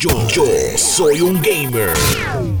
Yo, soy un gamer.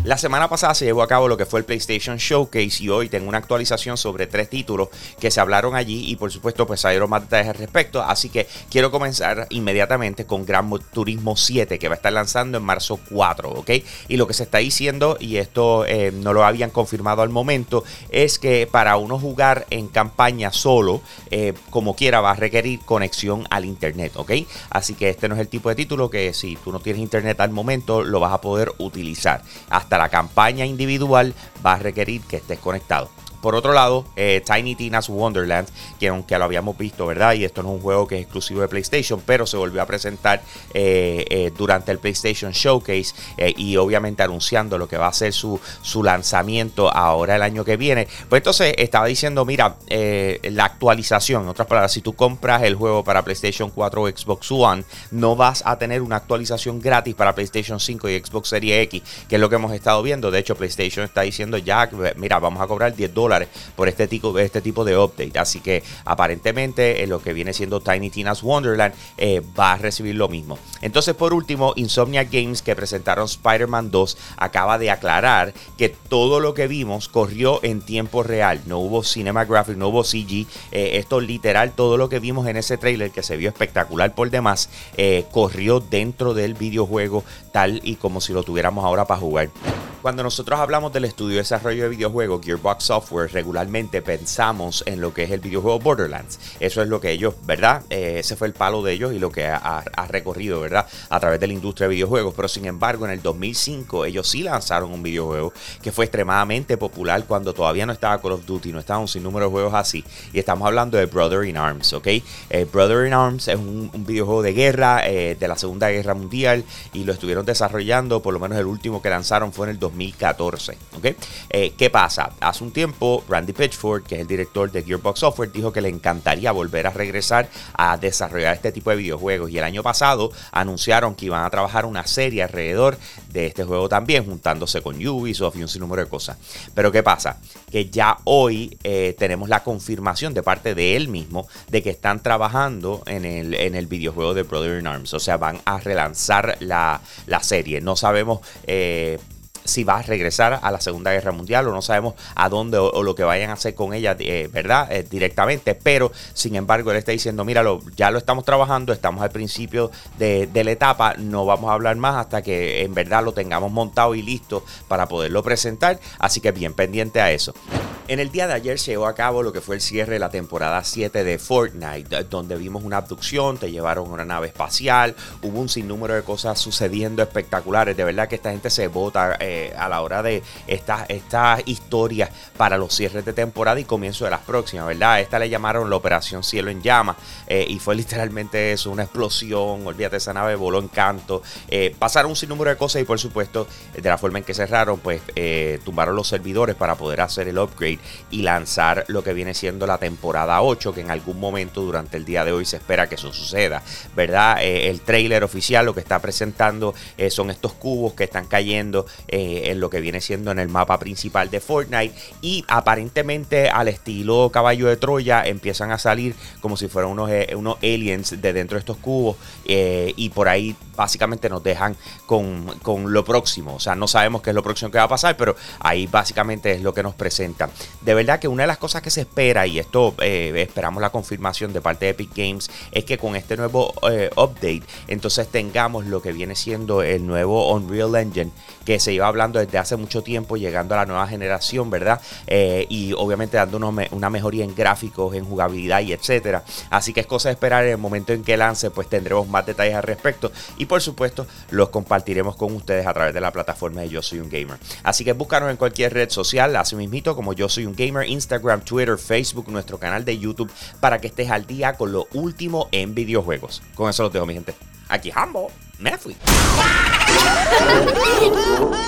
La semana pasada se llevó a cabo lo que fue el PlayStation Showcase y hoy tengo una actualización sobre tres títulos que se hablaron allí y por supuesto pues salieron más detalles al respecto. Así que quiero comenzar inmediatamente con Gran Turismo 7 que va a estar lanzando en marzo 4, ¿ok? Y lo que se está diciendo, y esto eh, no lo habían confirmado al momento, es que para uno jugar en campaña solo, eh, como quiera, va a requerir conexión al internet, ¿ok? Así que este no es el tipo de título que si tú no tienes internet al momento lo vas a poder utilizar. Hasta la campaña individual va a requerir que estés conectado. Por otro lado, eh, Tiny Tina's Wonderland, que aunque lo habíamos visto, ¿verdad? Y esto no es un juego que es exclusivo de PlayStation, pero se volvió a presentar eh, eh, durante el PlayStation Showcase y obviamente anunciando lo que va a ser su, su lanzamiento ahora el año que viene. Pues entonces estaba diciendo, mira, la actualización, en otras palabras, si tú compras el juego para PlayStation 4 o Xbox One, no vas a tener una actualización gratis para PlayStation 5 y Xbox Series X, que es lo que hemos estado viendo. De hecho, PlayStation está diciendo ya, mira, vamos a cobrar 10 dólares por este tipo, este tipo de update. Así que aparentemente en lo que viene siendo Tiny Tina's Wonderland eh, va a recibir lo mismo. Entonces por último, Insomnia Games que presentaron Spider-Man 2 acaba de aclarar que todo lo que vimos corrió en tiempo real. No hubo cinema graphic, no hubo CG. Eh, esto literal, todo lo que vimos en ese trailer que se vio espectacular por demás, eh, corrió dentro del videojuego tal y como si lo tuviéramos ahora para jugar. Cuando nosotros hablamos del estudio de desarrollo de videojuegos, Gearbox Software, regularmente pensamos en lo que es el videojuego Borderlands. Eso es lo que ellos, ¿verdad? Eh, ese fue el palo de ellos y lo que ha, recorrido, ¿verdad? A través de la industria de videojuegos. Pero sin embargo, en el 2005 ellos sí lanzaron un videojuego que fue extremadamente popular cuando todavía no estaba Call of Duty, no estaba un sinnúmero de juegos así. Y estamos hablando de Brother in Arms, ¿ok? Eh, Brother in Arms es un, videojuego de guerra eh, de la Segunda Guerra Mundial y lo estuvieron desarrollando, por lo menos el último que lanzaron fue en el 2014. ¿ok? Eh, ¿Qué pasa? Hace un tiempo, Randy Pitchford, que es el director de Gearbox Software, dijo que le encantaría volver a regresar a desarrollar este tipo de videojuegos. Y el año pasado anunciaron que iban a trabajar una serie alrededor de este juego también, juntándose con Ubisoft y un sinnúmero de cosas. Pero ¿qué pasa? Que ya hoy eh, tenemos la confirmación de parte de él mismo de que están trabajando en el, en el videojuego de Brother in Arms. O sea, van a relanzar la, serie. No sabemos eh, si va a regresar a la Segunda Guerra Mundial o no sabemos a dónde o, lo que vayan a hacer con ella, eh, ¿verdad? Eh, directamente, pero sin embargo él está diciendo, míralo, ya lo estamos trabajando, estamos al principio de, de, la etapa, no vamos a hablar más hasta que en verdad lo tengamos montado y listo para poderlo presentar, así que bien pendiente a eso. En el día de ayer se llevó a cabo lo que fue el cierre de la temporada 7 de Fortnite, donde vimos una abducción, te llevaron una nave espacial, hubo un sinnúmero de cosas sucediendo espectaculares. De verdad que esta gente se vota eh, a la hora de estas esta historias para los cierres de temporada y comienzo de las próximas, ¿verdad? Esta le llamaron la Operación Cielo en Llamas eh, y fue literalmente eso, una explosión, olvídate, esa nave voló en canto. Eh, pasaron un sinnúmero de cosas y por supuesto, de la forma en que cerraron, pues tumbaron los servidores para poder hacer el upgrade y lanzar lo que viene siendo la temporada 8, que en algún momento durante el día de hoy se espera que eso suceda, ¿verdad? Eh, el trailer oficial lo que está presentando eh, son estos cubos que están cayendo eh, en lo que viene siendo en el mapa principal de Fortnite y aparentemente al estilo caballo de Troya empiezan a salir como si fueran unos, unos aliens de dentro de estos cubos y por ahí básicamente nos dejan con, con lo próximo, o sea, no sabemos qué es lo próximo que va a pasar, pero ahí básicamente es lo que nos presentan de verdad que una de las cosas que se espera, y esto eh, esperamos la confirmación de parte de Epic Games, es que con este nuevo eh, update, entonces tengamos lo que viene siendo el nuevo Unreal Engine, que se iba hablando desde hace mucho tiempo, llegando a la nueva generación, ¿verdad? Eh, y obviamente dando una mejoría en gráficos, en jugabilidad y etcétera. Así que es cosa de esperar en el momento en que lance, pues tendremos más detalles al respecto. Y por supuesto, los compartiremos con ustedes a través de la plataforma de Yo Soy un Gamer. Así que búscanos en cualquier red social, así mismito como Yo Soy un Gamer, Instagram, Twitter, Facebook, nuestro canal de YouTube, para que estés al día con lo último en videojuegos. Con eso los dejo, mi gente. Aquí Hambo, fui.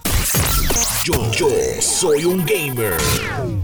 Yo, soy un gamer.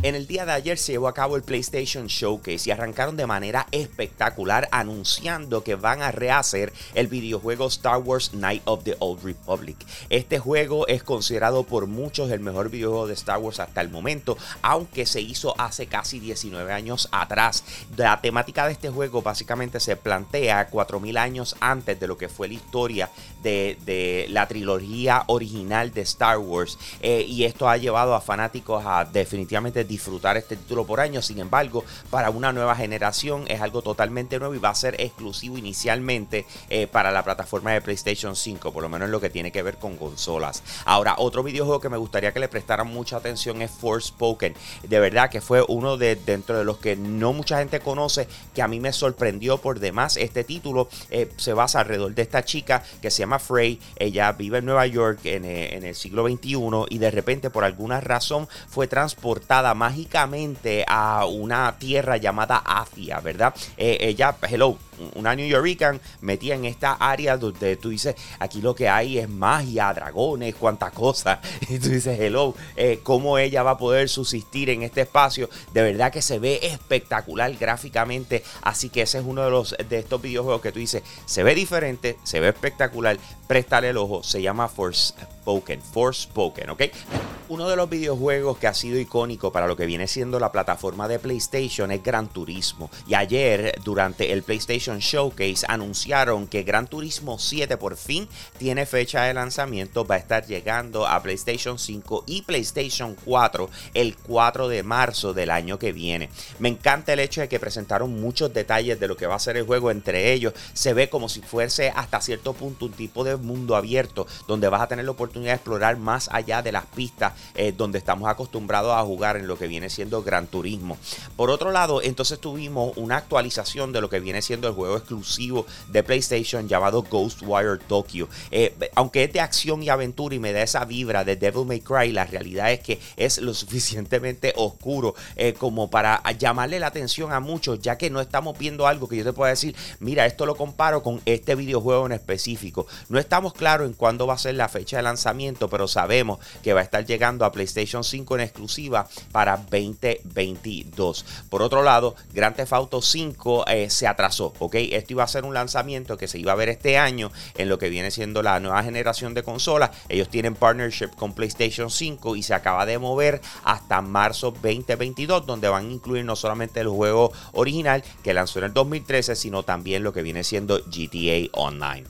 En el día de ayer se llevó a cabo el PlayStation Showcase y arrancaron de manera espectacular anunciando que van a rehacer el videojuego Star Wars Night of the Old Republic. Este juego es considerado por muchos el mejor videojuego de Star Wars hasta el momento, aunque se hizo hace casi 19 años atrás. La temática de este juego básicamente se plantea 4000 años antes de lo que fue la historia de, la trilogía original de Star Wars. Eh, y esto ha llevado a fanáticos a definitivamente disfrutar este título por año. Sin embargo, para una nueva generación es algo totalmente nuevo y va a ser exclusivo inicialmente eh, para la plataforma de PlayStation 5, por lo menos en lo que tiene que ver con consolas. Ahora, otro videojuego que me gustaría que le prestaran mucha atención es Forspoken. De verdad que fue uno de dentro de los que no mucha gente conoce, que a mí me sorprendió por demás. Este título eh, se basa alrededor de esta chica que se llama Frey. Ella vive en Nueva York en, en el siglo XXI y de repente por alguna razón fue transportada mágicamente a una tierra llamada Asia, ¿verdad? Eh, ella, hello, una New Yorker metida en esta área donde tú dices, aquí lo que hay es magia, dragones, cuánta cosa. Y tú dices, hello, eh, ¿cómo ella va a poder subsistir en este espacio? De verdad que se ve espectacular gráficamente. Así que ese es uno de los de estos videojuegos que tú dices, se ve diferente, se ve espectacular, préstale el ojo, se llama Forspoken, Forspoken, ¿ok? Uno de los videojuegos que ha sido icónico para lo que viene siendo la plataforma de PlayStation es Gran Turismo. Y ayer, durante el PlayStation Showcase, anunciaron que Gran Turismo 7 por fin tiene fecha de lanzamiento. Va a estar llegando a PlayStation 5 y PlayStation 4 el 4 de marzo del año que viene. Me encanta el hecho de que presentaron muchos detalles de lo que va a ser el juego. Entre ellos, se ve como si fuese hasta cierto punto un tipo de mundo abierto donde vas a tener la oportunidad de explorar más allá de las pistas eh, donde estamos acostumbrados a jugar en lo que viene siendo Gran Turismo. Por otro lado, entonces tuvimos una actualización de lo que viene siendo el juego exclusivo de PlayStation llamado Ghostwire Tokyo. Eh, aunque es de acción y aventura y me da esa vibra de Devil May Cry, la realidad es que es lo suficientemente oscuro eh, como para llamarle la atención a muchos, ya que no estamos viendo algo que yo te pueda decir, mira, esto lo comparo con este videojuego en específico. No estamos claros en cuándo va a ser la fecha de lanzamiento, pero sabemos que va a estar llegando a PlayStation 5 en exclusiva para 2022. Por otro lado, Grand Theft Auto 5 eh, se atrasó, ¿ok? Esto iba a ser un lanzamiento que se iba a ver este año en lo que viene siendo la nueva generación de consolas. Ellos tienen partnership con PlayStation 5 y se acaba de mover hasta marzo 2022, donde van a incluir no solamente el juego original que lanzó en el 2013, sino también lo que viene siendo GTA Online.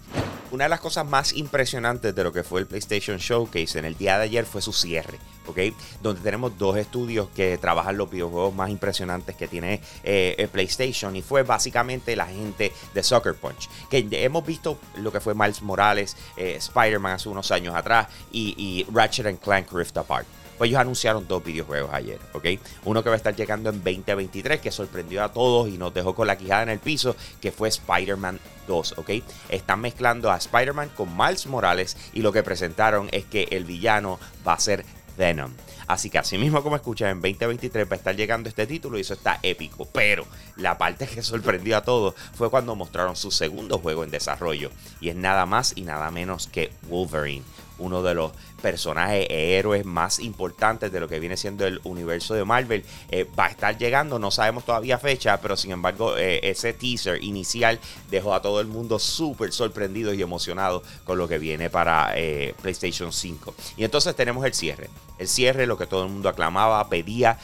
Una de las cosas más impresionantes de lo que fue el PlayStation Showcase en el día de ayer fue su cierre, ¿ok? Donde tenemos dos estudios que trabajan los videojuegos más impresionantes que tiene eh, el PlayStation y fue básicamente la gente de Sucker Punch. Que hemos visto lo que fue Miles Morales, eh, Spider-Man hace unos años atrás y, Ratchet Clank Rift Apart. Pues ellos anunciaron dos videojuegos ayer, ¿ok? Uno que va a estar llegando en 2023, que sorprendió a todos y nos dejó con la quijada en el piso, que fue Spider-Man 2, ¿ok? Están mezclando a Spider-Man con Miles Morales y lo que presentaron es que el villano va a ser Venom. Así que así mismo como escuchan, en 2023 va a estar llegando este título y eso está épico. Pero la parte que sorprendió a todos fue cuando mostraron su segundo juego en desarrollo. Y es nada más y nada menos que Wolverine uno de los personajes e héroes más importantes de lo que viene siendo el universo de Marvel. Eh, va a estar llegando, no sabemos todavía fecha, pero sin embargo eh, ese teaser inicial dejó a todo el mundo súper sorprendido y emocionado con lo que viene para eh, PlayStation 5. Y entonces tenemos el cierre. El cierre, lo que todo el mundo aclamaba, pedía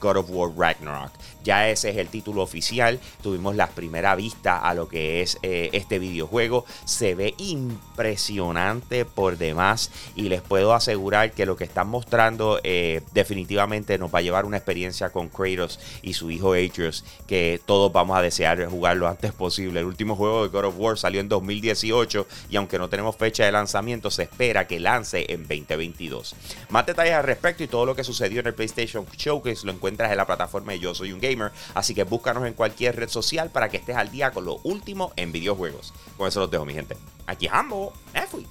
God of War Ragnarok. Ya ese es el título oficial. Tuvimos la primera vista a lo que es este videojuego. Se ve impresionante por demás y les puedo puedo asegurar que lo que están mostrando eh, definitivamente nos va a llevar una experiencia con Kratos y su hijo Atreus que todos vamos a desear jugar lo antes posible. El último juego de God of War salió en 2018 y aunque no tenemos fecha de lanzamiento, se espera que lance en 2022. Más detalles al respecto y todo lo que sucedió en el PlayStation Showcase lo encuentras en la plataforma de Yo Soy un Gamer, así que búscanos en cualquier red social para que estés al día con lo último en videojuegos. Con eso los dejo, mi gente. Aquí Hambo, me fui.